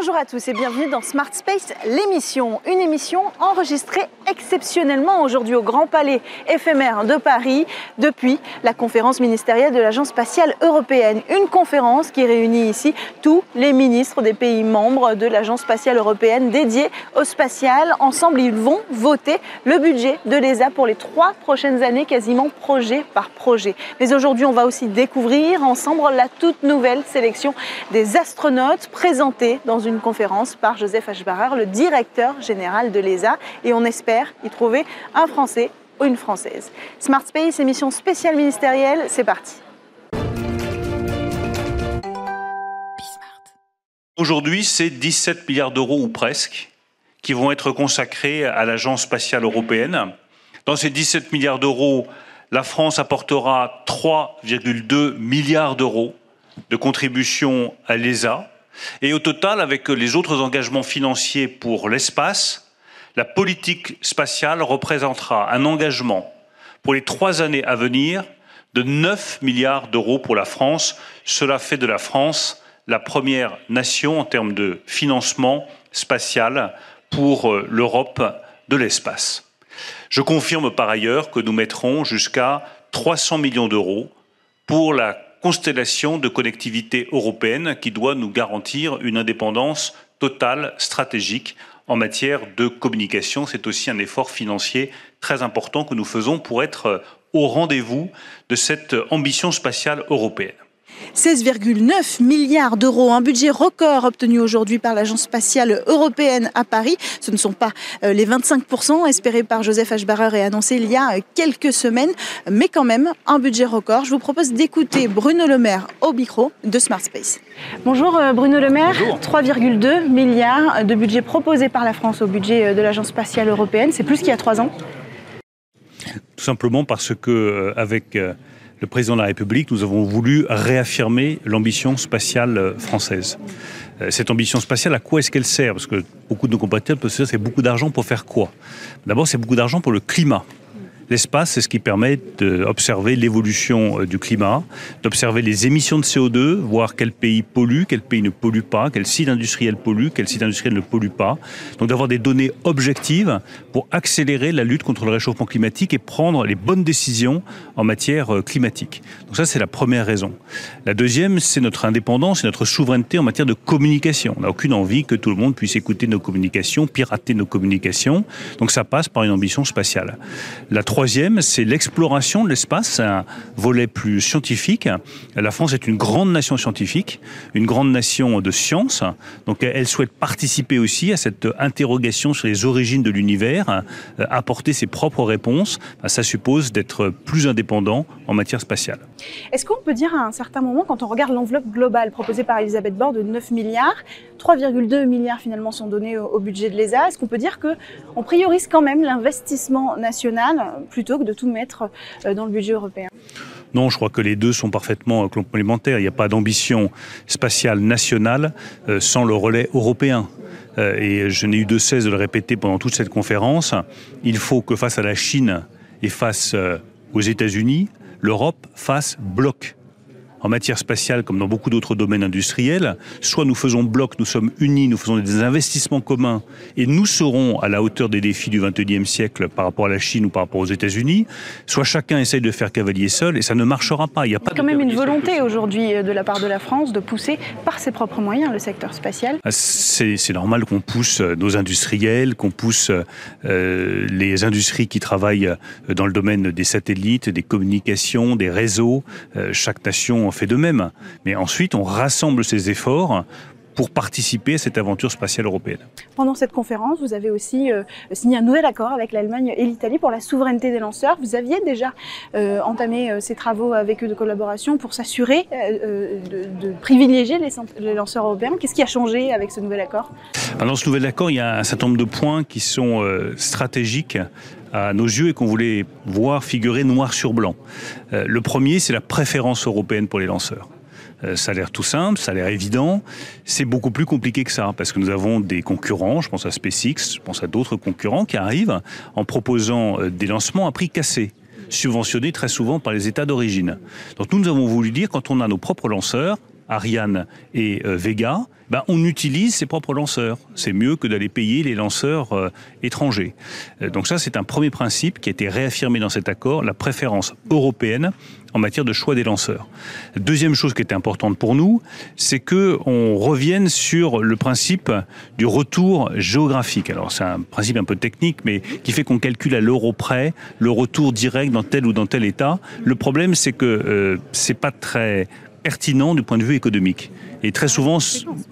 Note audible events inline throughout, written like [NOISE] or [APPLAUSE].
Bonjour à tous et bienvenue dans Smart Space, l'émission. Une émission enregistrée exceptionnellement aujourd'hui au Grand Palais éphémère de Paris depuis la conférence ministérielle de l'Agence spatiale européenne. Une conférence qui réunit ici tous les ministres des pays membres de l'Agence spatiale européenne dédiée au spatial. Ensemble, ils vont voter le budget de l'ESA pour les trois prochaines années, quasiment projet par projet. Mais aujourd'hui, on va aussi découvrir ensemble la toute nouvelle sélection des astronautes présentés dans une conférence par Joseph Ashbarer, le directeur général de l'ESA, et on espère y trouver un Français ou une Française. Smart Space, émission spéciale ministérielle, c'est parti. Aujourd'hui, c'est 17 milliards d'euros ou presque qui vont être consacrés à l'Agence spatiale européenne. Dans ces 17 milliards d'euros, la France apportera 3,2 milliards d'euros de contribution à l'ESA. Et au total, avec les autres engagements financiers pour l'espace, la politique spatiale représentera un engagement pour les trois années à venir de 9 milliards d'euros pour la France. Cela fait de la France la première nation en termes de financement spatial pour euh, l'Europe de l'espace. Je confirme par ailleurs que nous mettrons jusqu'à 300 millions d'euros pour la constellation de connectivité européenne qui doit nous garantir une indépendance totale stratégique en matière de communication. C'est aussi un effort financier très important que nous faisons pour être au rendez-vous de cette ambition spatiale européenne. 16,9 milliards d'euros, un budget record obtenu aujourd'hui par l'Agence spatiale européenne à Paris. Ce ne sont pas euh, les 25% espérés par Joseph Ashbarer et annoncés il y a euh, quelques semaines, mais quand même un budget record. Je vous propose d'écouter Bruno Le Maire au micro de Smart Space. Bonjour euh, Bruno Le Maire, 3,2 milliards de budget proposé par la France au budget de l'Agence spatiale européenne. C'est plus qu'il y a trois ans Tout simplement parce que avec le président de la République, nous avons voulu réaffirmer l'ambition spatiale française. Euh, cette ambition spatiale, à quoi est-ce qu'elle sert? Parce que beaucoup de nos compatriotes peuvent se dire c'est beaucoup d'argent pour faire quoi? D'abord, c'est beaucoup d'argent pour le climat. L'espace, c'est ce qui permet d'observer l'évolution euh, du climat, d'observer les émissions de CO2, voir quel pays pollue, quel pays ne pollue pas, quel site industriel pollue, quel site industriel ne pollue pas. Donc d'avoir des données objectives pour accélérer la lutte contre le réchauffement climatique et prendre les bonnes décisions en matière euh, climatique. Donc ça, c'est la première raison. La deuxième, c'est notre indépendance et notre souveraineté en matière de communication. On n'a aucune envie que tout le monde puisse écouter nos communications, pirater nos communications. Donc ça passe par une ambition spatiale. La troisième, c'est l'exploration de l'espace, un volet plus scientifique. La France est une grande nation scientifique, une grande nation de science, donc elle souhaite participer aussi à cette interrogation sur les origines de l'univers, euh, apporter ses propres réponses. Ça suppose d'être plus indépendant en matière spatiale. Est-ce qu'on peut dire à un certain moment, quand on regarde l'enveloppe globale proposée par Elisabeth Borne de 9 milliards, 3,2 milliards finalement sont donnés au, budget de l'ESA, est-ce qu'on peut dire qu'on priorise quand même l'investissement national plutôt que de tout mettre euh, dans le budget européen? Non, je crois que les deux sont parfaitement complémentaires. Il n'y a pas d'ambition spatiale nationale euh, sans le relais européen. Euh, et je n'ai eu de cesse de le répéter pendant toute cette conférence. Il faut que face à la Chine et face aux États-Unis, l'Europe fasse bloc en matière spatiale comme dans beaucoup d'autres domaines industriels, soit nous faisons bloc, nous sommes unis, nous faisons des investissements communs et nous serons à la hauteur des défis du XXIe siècle par rapport à la Chine ou par rapport aux États-Unis, soit chacun essaye de faire cavalier seul et ça ne marchera pas. Il y a pas quand même une volonté aujourd'hui euh, de la part de la France de pousser par ses propres moyens le secteur spatial. Ah, c'est normal qu'on pousse euh, nos industriels, qu'on pousse euh, les industries qui travaillent dans le domaine des satellites, des communications, des réseaux. chaque nation fait de même. Mais ensuite, on rassemble ces efforts pour participer à cette aventure spatiale européenne. Pendant cette conférence, vous avez aussi euh, signé un nouvel accord avec l'Allemagne et l'Italie pour la souveraineté des lanceurs. Vous aviez déjà euh, entamé euh, ces travaux avec eux de collaboration pour s'assurer de, privilégier les, les, lanceurs européens. Qu'est-ce qui a changé avec ce nouvel accord? Dans ce nouvel accord, il y a un certain nombre de points qui sont stratégiques à nos yeux et qu'on voulait voir figurer noir sur blanc. Euh, le premier, c'est la préférence européenne pour les lanceurs. Euh, ça a l'air tout simple, ça a l'air évident. C'est beaucoup plus compliqué que ça, parce que nous avons des concurrents, je pense à SpaceX, je pense à d'autres concurrents qui arrivent en proposant euh, des lancements à prix cassé subventionnés très souvent par les États d'origine. Donc nous, nous avons voulu dire, quand on a nos propres lanceurs, Ariane et Vega, ben, on utilise ses propres lanceurs. C'est mieux que d'aller payer les lanceurs euh, étrangers. Euh, donc ça, c'est un premier principe qui a été réaffirmé dans cet accord, la préférence européenne en matière de choix des lanceurs. Deuxième chose qui était importante pour nous, c'est que on revienne sur le principe du retour géographique. Alors c'est un principe un peu technique, mais qui fait qu'on calcule à l'euro près le retour direct dans tel ou dans tel État. Le problème, c'est que euh, c'est pas très pertinent du point de vue économique. Et très souvent,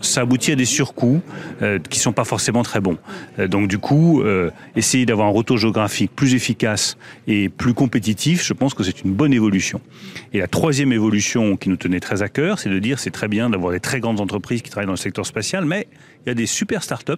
ça aboutit à des surcoûts euh, qui sont pas forcément très bons. Euh, donc du coup, euh, essayer d'avoir un retour géographique plus efficace et plus compétitif, je pense que c'est une bonne évolution. Et la troisième évolution qui nous tenait très à cœur, c'est de dire c'est très bien d'avoir des très grandes entreprises qui travaillent dans le secteur spatial, mais il y a des super startups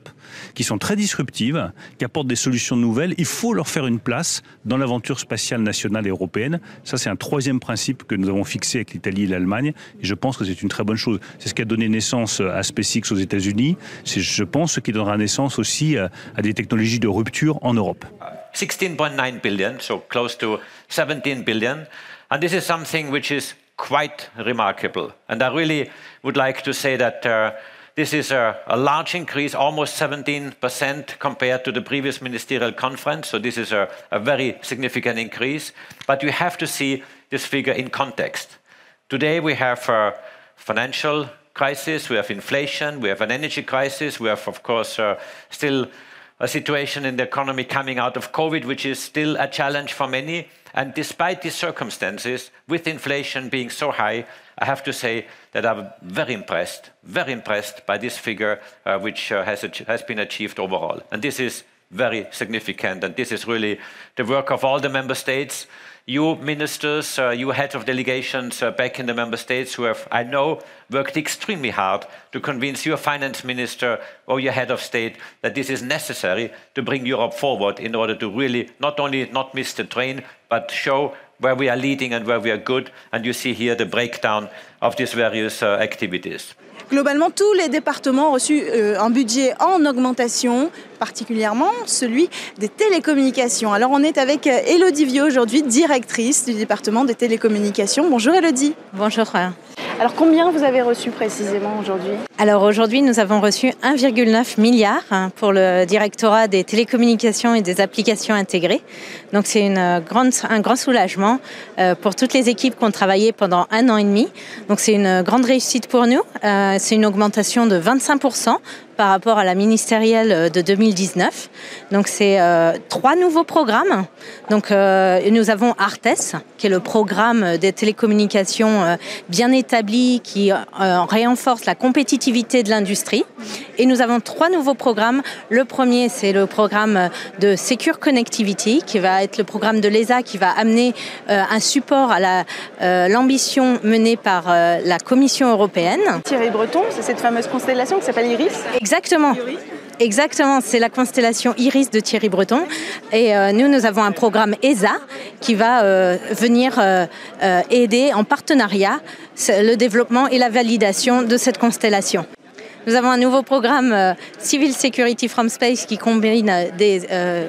qui sont très disruptives, qui apportent des solutions nouvelles. Il faut leur faire une place dans l'aventure spatiale nationale et européenne. Ça, c'est un troisième principe que nous avons fixé avec l'Italie et l'Allemagne. Et je pense que c'est une très bonne chose. Qui a donné naissance à SpaceX aux États-Unis. C'est, je pense, ce qui donnera naissance aussi à, des technologies de rupture en Europe. 16.9 billion, so close to 17 billion. And this is something which is quite remarkable. And I really would like to say that uh, This is a, a, large increase, almost 17% compared to the previous ministerial conference. So this is a, a very significant increase. But you have to see this figure in context. Today we have a financial crisis, we have inflation, we have an energy crisis, we have, of course, uh, still a situation in the economy coming out of COVID, which is still a challenge for many. And despite these circumstances, with inflation being so high, I have to say that I'm very impressed, very impressed by this figure, uh, which uh, has, has been achieved overall. And this is very significant, and this is really the work of all the member states. You ministers, uh, you heads of delegations uh, back in the member states who have, I know, worked extremely hard to convince your finance minister or your head of state that this is necessary to bring Europe forward in order to really not only not miss the train, but show where we are leading and where we are good. And you see here the breakdown of these various uh, activities. Globalement, tous les départements ont reçu euh, un budget en augmentation, particulièrement celui des télécommunications. Alors on est avec Elodie Vieux aujourd'hui, directrice du département des télécommunications. Bonjour Elodie. Bonjour. Alors combien vous avez reçu précisément aujourd'hui? Alors aujourd'hui nous avons reçu 1,9 milliard hein, pour le directorat des télécommunications et des applications intégrées. Donc c'est grande, un grand soulagement euh, pour toutes les équipes qui ont travaillé pendant un an et demi. Donc c'est une grande réussite pour nous. Euh, c'est une augmentation de 25% par rapport à la ministérielle euh, de 2019. Donc c'est euh, trois nouveaux programmes. Donc euh, nous avons Artes, qui est le programme des télécommunications euh, bien établi, qui euh, renforce la compétitivité de l'industrie. Et nous avons trois nouveaux programmes. Le premier, c'est le programme de Secure Connectivity, qui va être le programme de l'ESA, qui va amener euh, un support à l'ambition menée par la Commission européenne. Thierry Breton, c'est cette fameuse constellation qui s'appelle Iris? Exactement. Exactement, c'est la constellation Iris de Thierry Breton. Et euh, nous, nous avons un programme ESA qui va euh, venir euh, aider en partenariat le développement et la validation de cette constellation. Nous avons un nouveau programme Civil Security from Space qui combine des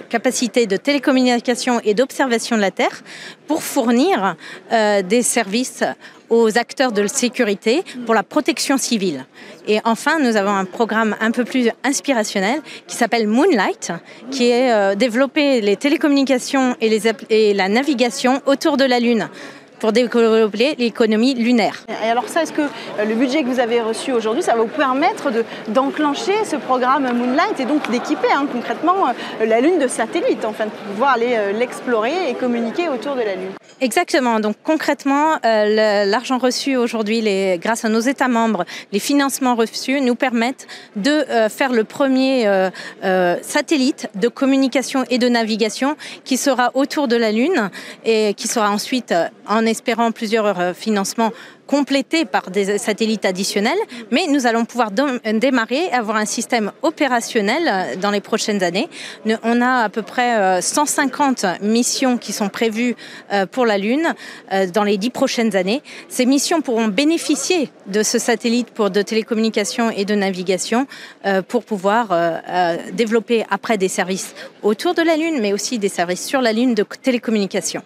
capacités de télécommunication et d'observation de la Terre pour fournir des services aux acteurs de sécurité pour la protection civile. Et enfin, nous avons un programme un peu plus inspirationnel qui s'appelle Moonlight, qui est euh, développer les télécommunications et, et la navigation autour de la Lune pour développer l'économie lunaire. Et alors ça, est-ce que le budget que vous avez reçu aujourd'hui, ça va vous permettre d'enclencher de, ce programme Moonlight et donc d'équiper hein, concrètement euh, la Lune de satellites, enfin de pouvoir aller euh, l'explorer et communiquer autour de la Lune? Exactement. Donc concrètement, euh, l'argent reçu aujourd'hui, grâce à nos États membres, les financements reçus nous permettent de euh, faire le premier euh, euh, satellite de communication et de navigation qui sera autour de la Lune et qui sera ensuite, euh, en espérant plusieurs euh, financements, complété par des satellites additionnels, mais nous allons pouvoir démarrer, avoir un système opérationnel euh, dans les prochaines années. On a à peu près 150 missions qui sont prévues pour la Lune dans les dix prochaines années. Ces missions pourront bénéficier de ce satellite pour de télécommunications et de navigation pour pouvoir développer après des services autour de la Lune, mais aussi des services sur la Lune de télécommunications.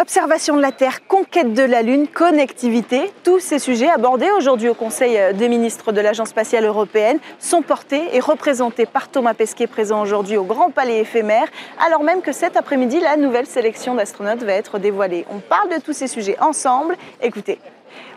Observation de la Terre, conquête de la Lune, connectivité, Tous ces sujets abordés aujourd'hui au Conseil des ministres de l'Agence spatiale européenne sont portés et représentés par Thomas Pesquet, présent aujourd'hui au Grand Palais éphémère, alors même que cet après-midi, la nouvelle sélection d'astronautes va être dévoilée. On parle de tous ces sujets ensemble. Écoutez.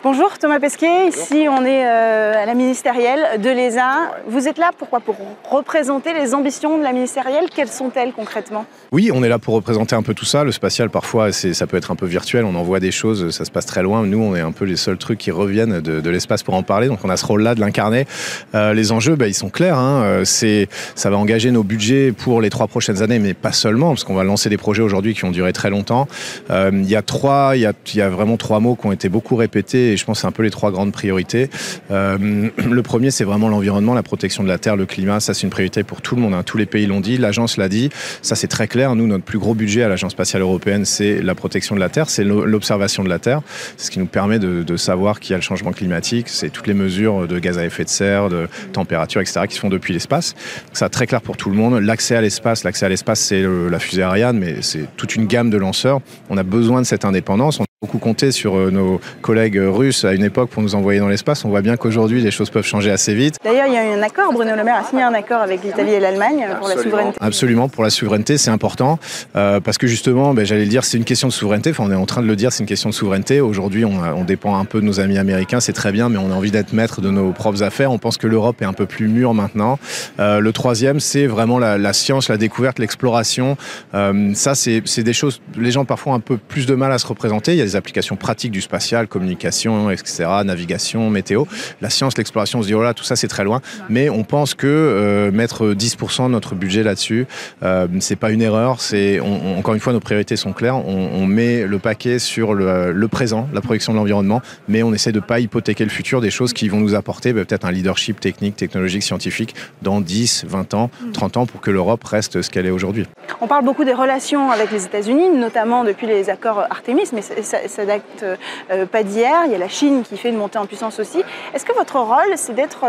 Bonjour Thomas Pesquet, ici on est euh, à la ministérielle de l'ESA. Vous êtes là pourquoi Pour représenter les ambitions de la ministérielle? Quelles sont-elles concrètement? Oui, on est là pour représenter un peu tout ça. Le spatial parfois ça peut être un peu virtuel, on envoie des choses, ça se passe très loin. Nous on est un peu les seuls trucs qui reviennent de, l'espace pour en parler, donc on a ce rôle-là de l'incarner. Euh, les enjeux, bah, ils sont clairs. Hein. Euh, ça va engager nos budgets pour les trois prochaines années, mais pas seulement, parce qu'on va lancer des projets aujourd'hui qui ont duré très longtemps. Il y a trois, il y a, y a vraiment trois mots qui ont été beaucoup répétés et je pense que c'est un peu les trois grandes priorités. Euh, [CLEARS THROAT] le premier, c'est vraiment l'environnement, la protection de la terre, le climat. Ça, c'est une priorité pour tout le monde. Hein. Tous les pays l'ont dit, l'agence l'a dit. Ça, c'est très clair. Nous, notre plus gros budget à l'agence spatiale européenne, c'est la protection de la terre, c'est l'observation de la terre. C'est ce qui nous permet de, savoir qu'il y a le changement climatique. C'est toutes les mesures de gaz à effet de serre, de température, etc., qui se font depuis l'espace. Ça, très clair pour tout le monde. L'accès à l'espace, l'accès à l'espace, c'est la fusée Ariane, mais c'est toute une gamme de lanceurs. On a besoin de cette indépendance beaucoup compté sur euh, nos collègues russes à une époque pour nous envoyer dans l'espace. On voit bien qu'aujourd'hui, les choses peuvent changer assez vite. D'ailleurs, il y a eu un accord, Bruno Le Maire a signé un accord avec l'Italie et l'Allemagne pour la souveraineté. Absolument, pour la souveraineté, c'est important. Euh, parce que justement, ben, j'allais le dire, c'est une question de souveraineté. Enfin, on est en train de le dire, c'est une question de souveraineté. Aujourd'hui, on, on, dépend un peu de nos amis américains, c'est très bien, mais on a envie d'être maître de nos propres affaires. On pense que l'Europe est un peu plus mûre maintenant. Euh, le troisième, c'est vraiment la, la, science, la découverte, l'exploration. Euh, ça, c'est des choses, les gens parfois ont un peu plus de mal à se représenter. Il y a des applications pratiques du spatial, communication, etc., navigation, météo. La science, l'exploration, on se dit, oh là, tout ça, c'est très loin. Mais on pense que euh, mettre 10% de notre budget là-dessus, euh, c'est pas une erreur. C'est, encore une fois, nos priorités sont claires. On, met le paquet sur le, présent, la protection de l'environnement, mais on essaie de pas hypothéquer le futur des choses qui vont nous apporter bah, peut-être un leadership technique, technologique, scientifique dans 10, 20 ans, 30 ans pour que l'Europe reste ce qu'elle est aujourd'hui. On parle beaucoup des relations avec les États-Unis, notamment depuis les accords Artemis, mais ça, ça date euh, pas d'hier. Il y a la Chine qui fait une montée en puissance aussi. Est-ce que votre rôle, c'est d'être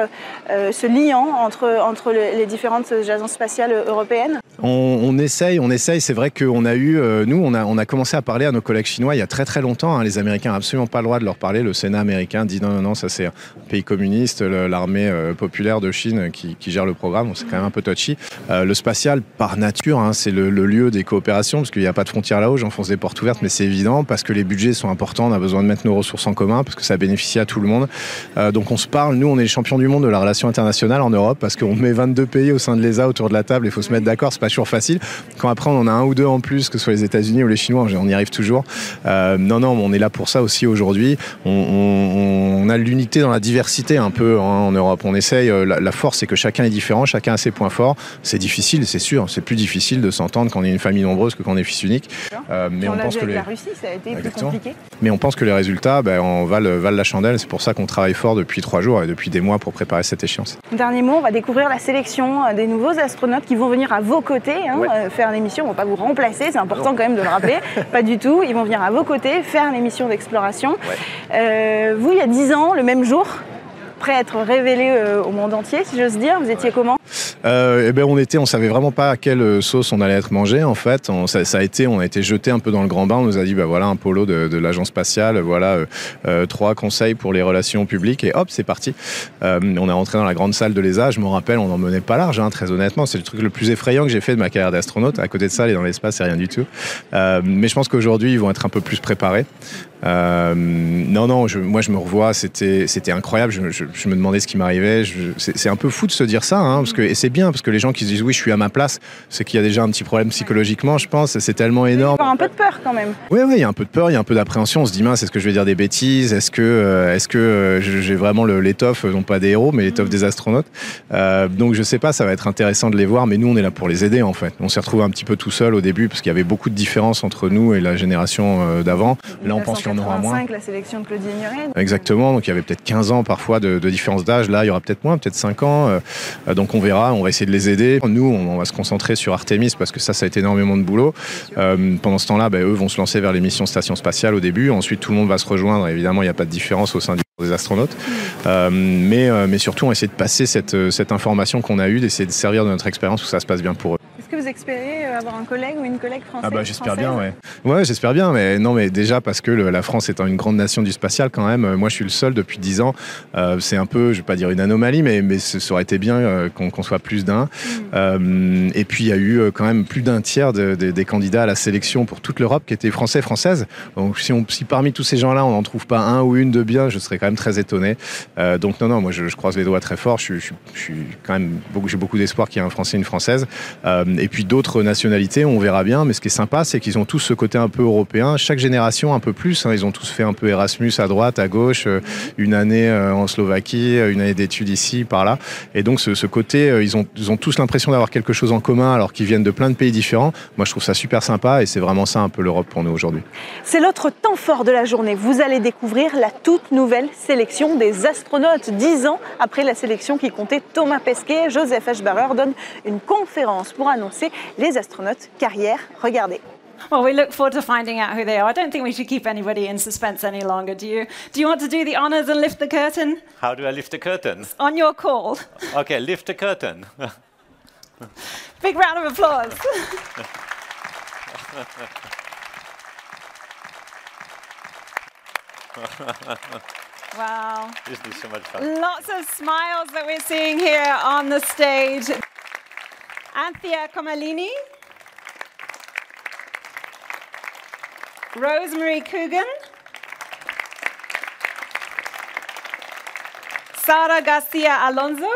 euh, ce liant entre, entre les différentes agences spatiales européennes? On, essaye, on essaye. C'est vrai qu'on a eu, euh, nous, on a, on a commencé à parler à nos collègues chinois il y a très très longtemps. Hein. Les Américains n'ont absolument pas le droit de leur parler. Le Sénat américain dit non, non, non, ça c'est un pays communiste, l'armée populaire de Chine qui, gère le programme. C'est quand même un peu touchy. le spatial, par nature, hein, c'est le, lieu des coopérations parce qu'il n'y a pas de frontières là-haut. J'enfonce des portes ouvertes, mais c'est évident parce que les budgets sont importants. On a besoin de mettre nos ressources en commun parce que ça bénéficie à tout le monde. Euh, donc on se parle, nous on est les champions du monde de la relation internationale en Europe parce qu'on met 22 pays au sein de l'ESA autour de la table, il faut se mettre d'accord, c'est pas toujours facile. Quand après on en a un ou deux en plus, que ce soit les États-Unis ou les Chinois, on y arrive toujours. Euh, non, non, on est là pour ça aussi aujourd'hui. On, a l'unité dans la diversité un peu hein, en Europe. On essaye, euh, la, force c'est que chacun est différent, chacun a ses points forts. C'est difficile, c'est sûr, c'est plus difficile de s'entendre quand on est une famille nombreuse que quand on est fils unique. mais on, pense que la Russie, ça a été plus Mais on pense que les résultats ben, on valent, la chandelle. C'est pour ça qu'on travaille fort depuis trois jours et depuis des mois pour préparer cette échéance. Dernier mot, on va découvrir la sélection euh, des nouveaux astronautes qui vont venir à vos côtés hein, euh, faire l'émission. On ne va pas vous remplacer, c'est important quand même de le rappeler. [LAUGHS] pas du tout. Ils vont venir à vos côtés faire l'émission d'exploration. Euh, vous, il y a dix ans, le même jour, prêt à être révélé au monde entier, si j'ose dire. Vous étiez comment? Euh, eh ben on était, on savait vraiment pas à quelle sauce on allait être mangé en fait. On, ça, a été, on a été jeté un peu dans le grand bain. On nous a dit bah voilà un polo de, l'agence spatiale, voilà euh, euh, trois conseils pour les relations publiques et hop c'est parti. On est rentré dans la grande salle de l'ESA. Je me rappelle, on n'en menait pas large, hein, très honnêtement. C'est le truc le plus effrayant que j'ai fait de ma carrière d'astronaute. À côté de ça, aller dans l'espace, c'est rien du tout. mais je pense qu'aujourd'hui ils vont être un peu plus préparés. Euh, non, non, je, moi je me revois, c'était, c'était incroyable. Je, je, me demandais ce qui m'arrivait. C'est un peu fou de se dire ça, hein, parce que, et c'est bien, parce que les gens qui se disent oui, je suis à ma place, c'est qu'il y a déjà un petit problème psychologiquement, je pense. C'est tellement énorme. Il y a un peu de peur quand même. Oui, oui, il y a un peu de peur, il y a un peu d'appréhension. On se dit mince, est-ce que je vais dire des bêtises? Est-ce que, euh, est-ce que euh, j'ai vraiment l'étoffe, non pas des héros, mais l'étoffe des astronautes Donc je sais pas, ça va être intéressant de les voir, mais nous on est là pour les aider en fait. On s'est retrouvé un petit peu tout seul au début, parce qu'il y avait beaucoup de différences entre nous et la génération d'avant. Là, on pense qu'il en aura moins. la sélection de Claudie Exactement, donc il y avait peut-être 15 ans parfois de, différence d'âge. Là, il y aura peut-être moins, peut-être 5 ans. Euh, donc on verra, on va essayer de les aider. Nous, on, va se concentrer sur Artemis parce que ça, ça a été énormément de boulot. Euh, pendant ce temps-là, ben, eux vont se lancer vers les missions station spatiale au début. Ensuite, tout le monde va se rejoindre. Évidemment, il n'y a pas de différence au sein du des astronautes. Euh, mais, mais surtout, on va essayer de passer cette, cette information qu'on a eue, d'essayer de servir de notre expérience que ça se passe bien pour eux. Est-ce que vous espérez avoir un collègue ou une collègue française Ah bah j'espère bien, ouais. Ouais, j'espère bien, mais non, mais déjà parce que le, la France étant une grande nation du spatial quand même, moi je suis le seul depuis 10 ans. Euh, c'est un peu, je vais pas dire une anomalie, mais, mais ça aurait été bien euh, qu'on soit plus d'un. Mm. Euh, et puis il y a eu euh, quand même plus d'un tiers de- de- des candidats à la sélection pour toute l'Europe qui étaient français, françaises. Donc si, on, si parmi tous ces gens-là on n'en trouve pas un ou une de bien, je serais quand même très étonné. Euh, donc non, non, moi je, je croise les doigts très fort. Je, suis- je, suis- je suis quand même beaucoup, j'ai beaucoup d'espoir qu'il y ait un Français, une Française. Et puis d'autres nationalités, on verra bien. Mais ce qui est sympa, c'est qu'ils ont tous ce côté un peu européen. Chaque génération un peu plus. hein. ils ont tous fait un peu Erasmus à droite, à gauche, euh, une année euh, en Slovaquie, euh, une année d'études ici, par là. Et donc ce, côté, ils, ont, tous l'impression d'avoir quelque chose en commun alors qu'ils viennent de plein de pays différents. Moi, je trouve ça super sympa et c'est vraiment ça un peu l'Europe pour nous aujourd'hui. C'est l'autre temps fort de la journée. Vous allez découvrir la toute nouvelle sélection des astronautes. Dix ans après la sélection qui comptait Thomas Pesquet, Joseph Eschbacher donne une conférence pour annoncer les astronautes carrière. Regardez. Well, we look forward to finding out who they are. I don't think we should keep anybody in suspense any longer, do you? Do you want to do the honours and lift the curtain? How do I lift the curtain? On your call. Okay, lift the curtain. [LAUGHS] Big round of applause. [LAUGHS] wow. This Isn't this so much fun? Lots of smiles that we're seeing here on the stage. Anthea Comalini. Rosemary Coogan. Sara Garcia Alonso.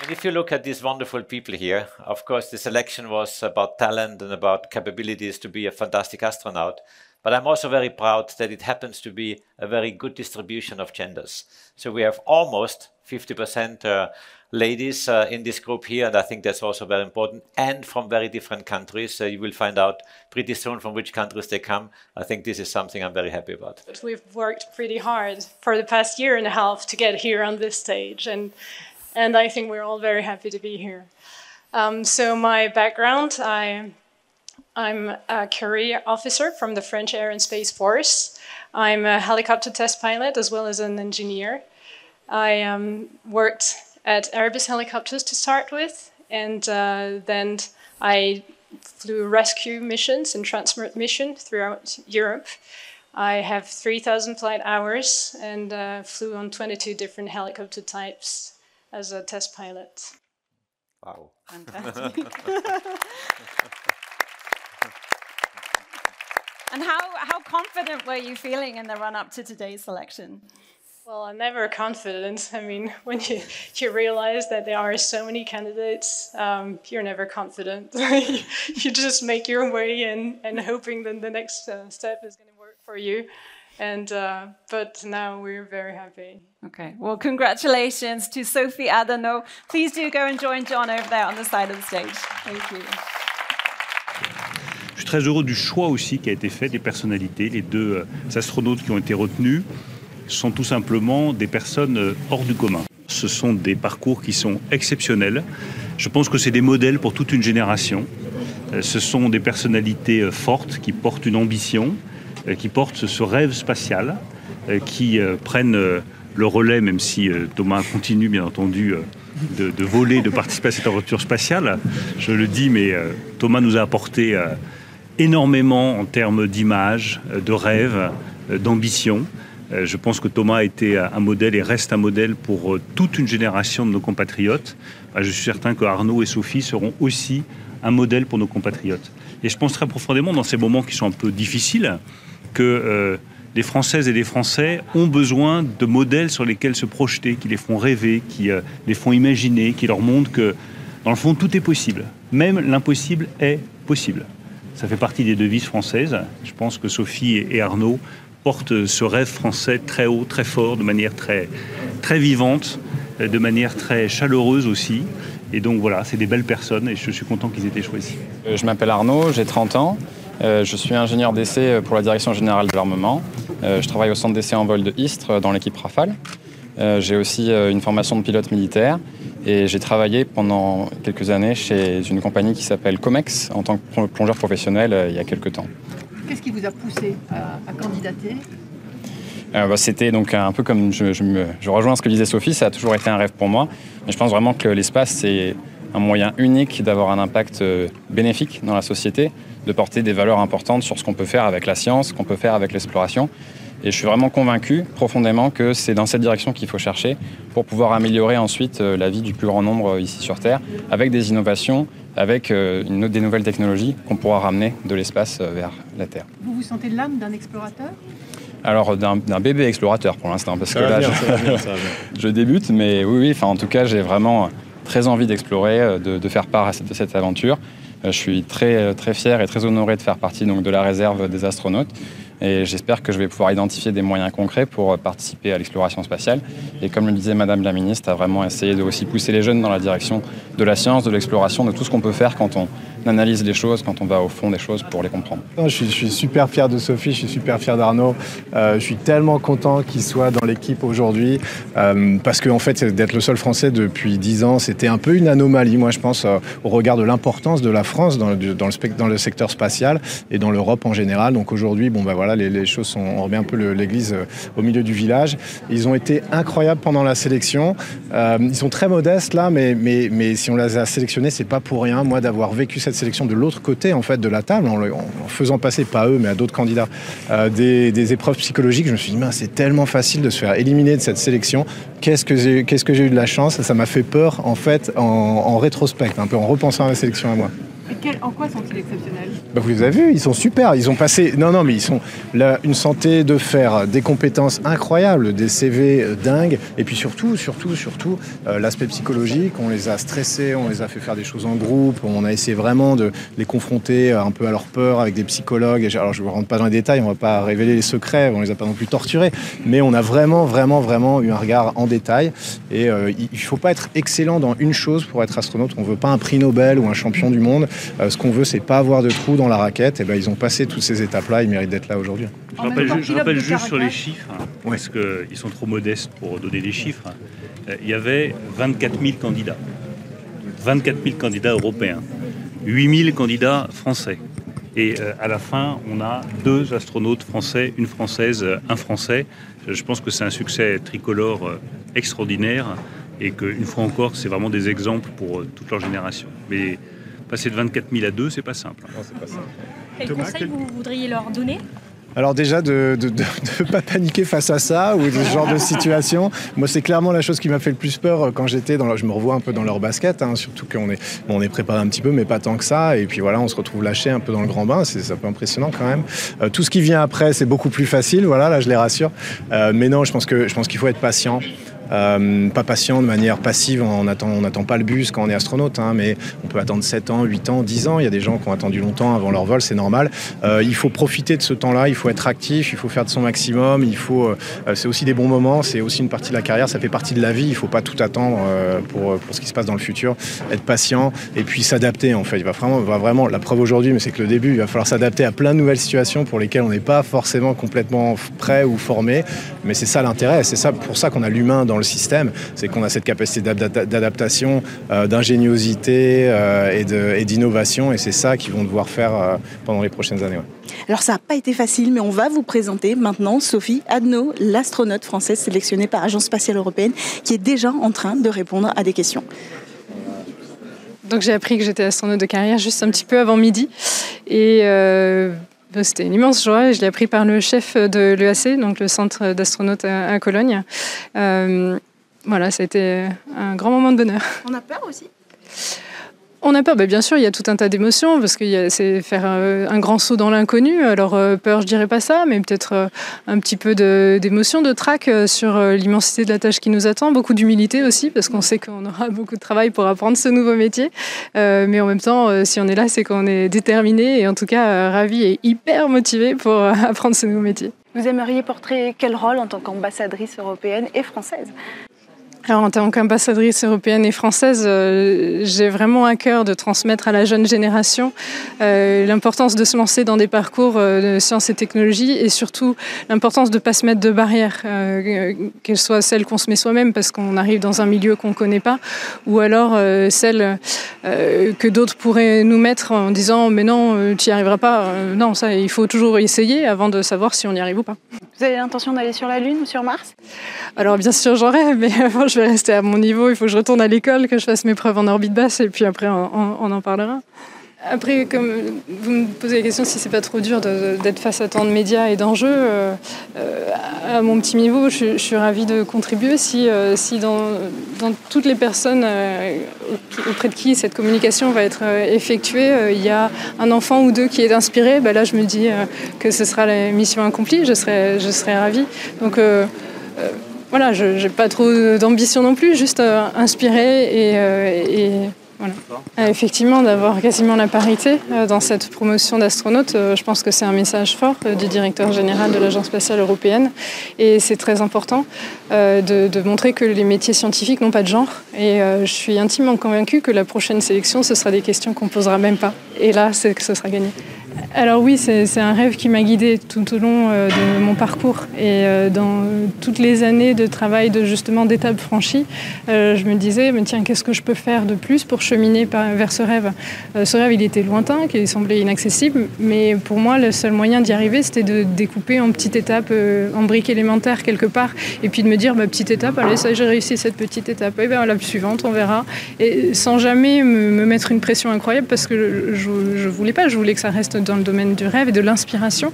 And if you look at these wonderful people here, of course, the selection was about talent and about capabilities to be a fantastic astronaut. But I'm also very proud that it happens to be a very good distribution of genders. So we have almost 50% uh, ladies uh, in this group here, and I think that's also very important, and from very different countries. Uh, you will find out pretty soon from which countries they come. I think this is something I'm very happy about. But we've worked pretty hard for the past year and a half to get here on this stage, and and I think we're all very happy to be here. Um, so my background, I I'm a career officer from the French Air and Space Force. I'm a helicopter test pilot as well as an engineer. I um, worked at Airbus Helicopters to start with, and uh, then I flew rescue missions and transport missions throughout Europe. I have 3,000 flight hours and uh, flew on 22 different helicopter types as a test pilot. Wow. Fantastic. [LAUGHS] and how, how confident were you feeling in the run up to today's selection? Well, I'm never confident. I mean, [LAUGHS] when you, you realize that there are so many candidates, um, you're never confident. [LAUGHS] you just make your way and, and hoping that the next uh, step is going to work for you. And uh, but now we're very happy. Okay, well, congratulations to Sophie Adano. Please do go and join John over there on the side of the stage. Thank you. Je suis très heureux du choix aussi qui a été fait des personnalités. Les deux euh, astronautes qui ont été retenus sont tout simplement des personnes euh, hors du commun. Ce sont des parcours qui sont exceptionnels. Je pense que c'est des modèles pour toute une génération. Euh, Ce sont des personnalités euh, fortes qui portent une ambition, qui portent ce rêve spatial, qui prennent le relais, même si Thomas continue bien entendu de, voler, de participer à cette aventure spatiale. Je le dis, mais Thomas nous a apporté énormément en termes d'image, de rêve, euh, d'ambition. Euh, Je pense que Thomas a été un modèle et reste un modèle pour euh, toute une génération de nos compatriotes. Bah, Je suis certain que Arnaud et Sophie seront aussi un modèle pour nos compatriotes. Et je pense très profondément dans ces moments qui sont un peu difficiles que euh, les Françaises et les Français ont besoin de modèles sur lesquels se projeter, qui les font rêver, qui euh, les font imaginer, qui leur montrent que, dans le fond, tout est possible. Même l'impossible est possible. Ça fait partie des devises françaises. Je pense que Sophie et Arnaud portent ce rêve français très haut, très fort, de manière très, très vivante, euh, de manière très chaleureuse aussi. Et donc voilà, c'est des belles personnes et je suis content qu'ils aient été choisis. Euh, Je m'appelle Arnaud, j'ai 30 ans. Euh, je suis ingénieur d'essai pour la direction générale de l'armement. Je travaille au centre d'essai en vol de Istres dans l'équipe Rafale. J'ai aussi une formation de pilote militaire et j'ai travaillé pendant quelques années chez une compagnie qui s'appelle Comex en tant que plongeur professionnel il y a quelques temps. Qu'est-ce qui vous a poussé à, candidater Euh, bah, C'était donc un peu comme je, me- rejoins ce que disait Sophie, ça a toujours été un rêve pour moi. Mais je pense vraiment que l'espace, c'est un moyen unique d'avoir un impact euh, bénéfique dans la société, de porter des valeurs importantes sur ce qu'on peut faire avec la science, ce qu'on peut faire avec l'exploration. Et je suis vraiment convaincu profondément que c'est dans cette direction qu'il faut chercher pour pouvoir améliorer ensuite euh, la vie du plus grand nombre ici sur Terre, avec des innovations, avec une, des nouvelles technologies qu'on pourra ramener de l'espace vers la Terre. Vous vous sentez l'âme d'un explorateur? Alors d'un bébé explorateur pour l'instant, parce que là, [LAUGHS] je, débute, mais oui, oui, enfin, en tout cas, j'ai vraiment très envie d'explorer, euh, de, faire part de cette aventure. Euh, je suis très, très fier et très honoré de faire partie donc, de la réserve des astronautes. Et j'espère que je vais pouvoir identifier des moyens concrets pour participer à l'exploration spatiale. Et comme le disait Madame la Ministre, à vraiment essayer de aussi pousser les jeunes dans la direction de la science, de l'exploration, de tout ce qu'on peut faire quand on, analyse les choses, quand on va au fond des choses pour les comprendre. je, suis, super fier de Sophie, je suis super fier d'Arnaud. Euh, je suis tellement content qu'ils soient dans l'équipe aujourd'hui euh, parce qu'en en fait, d'être le seul Français depuis 10 ans, c'était un peu une anomalie, moi je pense, euh, au regard de l'importance de la France dans le, secteur spatial et dans l'Europe en général. Donc aujourd'hui, bon, ben voilà, les, choses sont, on remet un peu l'église au milieu du village. Ils ont été incroyables pendant la sélection. ils sont très modestes là, mais, mais, mais si on les a sélectionnés, c'est pas pour rien, moi, d'avoir vécu cette sélection de l'autre côté en fait de la table, en, faisant passer pas eux mais à d'autres candidats euh, des, épreuves psychologiques. Je me suis dit, c'est tellement facile de se faire éliminer de cette sélection. Qu'est-ce que j'ai, eu de la chance? Ça m'a fait peur en fait en, en rétrospect, un peu en repensant à la sélection à moi en quoi sont-ils exceptionnels bah, Vous les avez vus, ils sont super. Ils ont passé. Non, non, mais ils sont une santé de fer, des compétences incroyables, des CV euh, dingues. Et puis surtout, surtout, surtout, euh, l'aspect psychologique. On les a stressés, on les a fait faire des choses en groupe. On a essayé vraiment de les confronter euh, un peu à leur peur avec des psychologues. Alors, je ne rentre pas dans les détails, on ne va pas révéler les secrets, on les a pas non plus torturés. Mais on a vraiment, vraiment, vraiment eu un regard en détail. Et il ne faut pas être excellent dans une chose pour être astronaute. On ne veut pas un prix Nobel ou un champion du monde. Euh, ce qu'on veut, c'est pas avoir de trou dans la raquette. Et ben, ils ont passé toutes ces étapes-là, ils méritent d'être là aujourd'hui. Je rappelle, juste sur les chiffres, hein, parce qu'ils sont trop modestes pour donner des chiffres. Euh, il y avait 24 000 candidats. 24 000 candidats européens. 8 000 candidats français. Et euh, à la fin, on a deux astronautes français, une française, un français. Je pense que c'est un succès tricolore extraordinaire et qu'une fois encore, c'est vraiment des exemples pour toute leur génération. Mais Passer de 24 000 à 2, c'est pas simple. Non, pas simple. Quel conseil vous voudriez leur donner alors déjà, de ne pas paniquer face à ça ou de ce genre de situation. Moi, c'est clairement la chose qui m'a fait le plus peur quand j'étais dans... je me revois un peu dans leur basket, hein, surtout qu'on est, on est préparé un petit peu, mais pas tant que ça. Et puis voilà, on se retrouve lâché un peu dans le grand bain. C'est un peu impressionnant quand même. Euh, tout ce qui vient après, c'est beaucoup plus facile. Voilà, là, je les rassure. Euh, mais non, je pense que je pense qu'il faut être patient. Euh, pas patient de manière passive, on n'attend pas le bus quand on est astronaute, hein, mais on peut attendre 7 ans, 8 ans, 10 ans. Il y a des gens qui ont attendu longtemps avant leur vol, c'est normal. Euh, il faut profiter de ce temps-là, il faut être actif, il faut faire de son maximum, il faut, euh, c'est aussi des bons moments, c'est aussi une partie de la carrière, ça fait partie de la vie, il ne faut pas tout attendre pour, pour, ce qui se passe dans le futur, être patient et puis s'adapter en fait. Il va vraiment, va vraiment la preuve aujourd'hui, mais c'est que le début, il va falloir s'adapter à plein de nouvelles situations pour lesquelles on n'est pas forcément complètement prêt ou formé, mais c'est ça l'intérêt, c'est ça pour ça qu'on a l'humain dans le système, c'est qu'on a cette capacité d'adaptation, euh, d'ingéniosité euh, et d'innovation, et c'est ça qu'ils vont devoir faire euh, pendant les prochaines années. Alors ça n'a pas été facile, mais on va vous présenter maintenant Sophie Adno, l'astronaute française sélectionnée par l'Agence spatiale européenne, qui est déjà en train de répondre à des questions. Donc j'ai appris que j'étais astronaute de carrière juste un petit peu avant midi. Et c'était une immense joie. Je l'ai appris par le chef de l'EAC, donc le centre d'astronautes à, Cologne. Euh, voilà, ça a été un grand moment de bonheur. On a peur aussi? On a peur, bah, bien sûr, il y a tout un tas d'émotions parce que c'est faire euh, un grand saut dans l'inconnu. Alors euh, peur, je dirais pas ça, mais peut-être euh, un petit peu d'émotion, de, trac sur l'immensité de la tâche qui nous attend, beaucoup d'humilité aussi parce qu'on sait qu'on aura [LAUGHS] beaucoup de travail pour apprendre ce nouveau métier. mais en même temps, si on est là, c'est qu'on est déterminé et en tout cas ravi et hyper motivé pour [LAUGHS] apprendre ce nouveau métier. Vous aimeriez porter quel rôle en tant qu'ambassadrice européenne et française? Alors, en tant qu'ambassadrice européenne et française, euh, j'ai vraiment à cœur de transmettre à la jeune génération euh, l'importance de se lancer dans des parcours euh, de sciences et technologies et surtout l'importance de ne pas se mettre de barrières, qu'elles soient celles qu'on se met soi-même parce qu'on arrive dans un milieu qu'on ne connaît pas ou alors celles que d'autres pourraient nous mettre en disant mais non, tu n'y arriveras pas. non, ça, il faut toujours essayer avant de savoir si on y arrive ou pas. Vous avez l'intention d'aller sur la Lune ou sur Mars? Alors, bien sûr, j'en rêve, mais [LAUGHS] je vais rester à mon niveau. Il faut que je retourne à l'école, que je fasse mes preuves en orbite basse, et puis après, on, en parlera. Après, comme vous me posez la question si c'est pas trop dur d'être face à tant de médias et d'enjeux, euh, euh, à mon petit niveau, je, suis ravie de contribuer. Si, euh, si dans, toutes les personnes auprès de qui cette communication va être effectuée, il y a un enfant ou deux qui est inspiré, ben là je me dis que ce sera la mission accomplie, je serai, je serai ravie. Donc voilà, je n'ai pas trop d'ambition non plus, juste inspirer et, et euh, effectivement, d'avoir quasiment la parité euh, dans cette promotion d'astronautes, euh, je pense que c'est un message fort du directeur général de l'Agence spatiale européenne. Et c'est très important de, montrer que les métiers scientifiques n'ont pas de genre. Et je suis intimement convaincue que la prochaine sélection, ce sera des questions qu'on ne posera même pas. Et là, c'est que ce sera gagné. Alors oui, c'est un rêve qui m'a guidée tout au long euh, de mon parcours. Et euh, dans toutes les années de travail de justement d'étapes franchies, euh, je me disais mais tiens qu'est-ce que je peux faire de plus pour cheminer vers ce rêve? Ce rêve il était lointain, qui semblait inaccessible, mais pour moi le seul moyen d'y arriver c'était de découper en petites étapes, en briques élémentaires quelque part, et puis de me dire bah, petite étape, allez ça j'ai réussi cette petite étape, et bien la suivante on verra, et sans jamais me, mettre une pression incroyable parce que je, je voulais pas, je voulais que ça reste dans le domaine du rêve et de l'inspiration.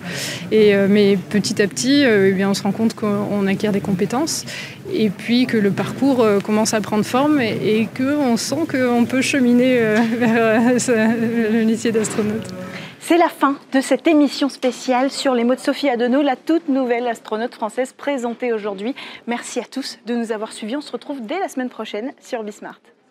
Et, euh, mais petit à petit, euh, eh bien, on se rend compte qu'on acquiert des compétences et puis que le parcours euh, commence à prendre forme et, et qu'on sent qu'on peut cheminer [LAUGHS] vers le métier d'astronaute. C'est la fin de cette émission spéciale sur les mots de Sophie Adenau, la toute nouvelle astronaute française présentée aujourd'hui. Merci à tous de nous avoir suivis. On se retrouve dès la semaine prochaine sur Bismart.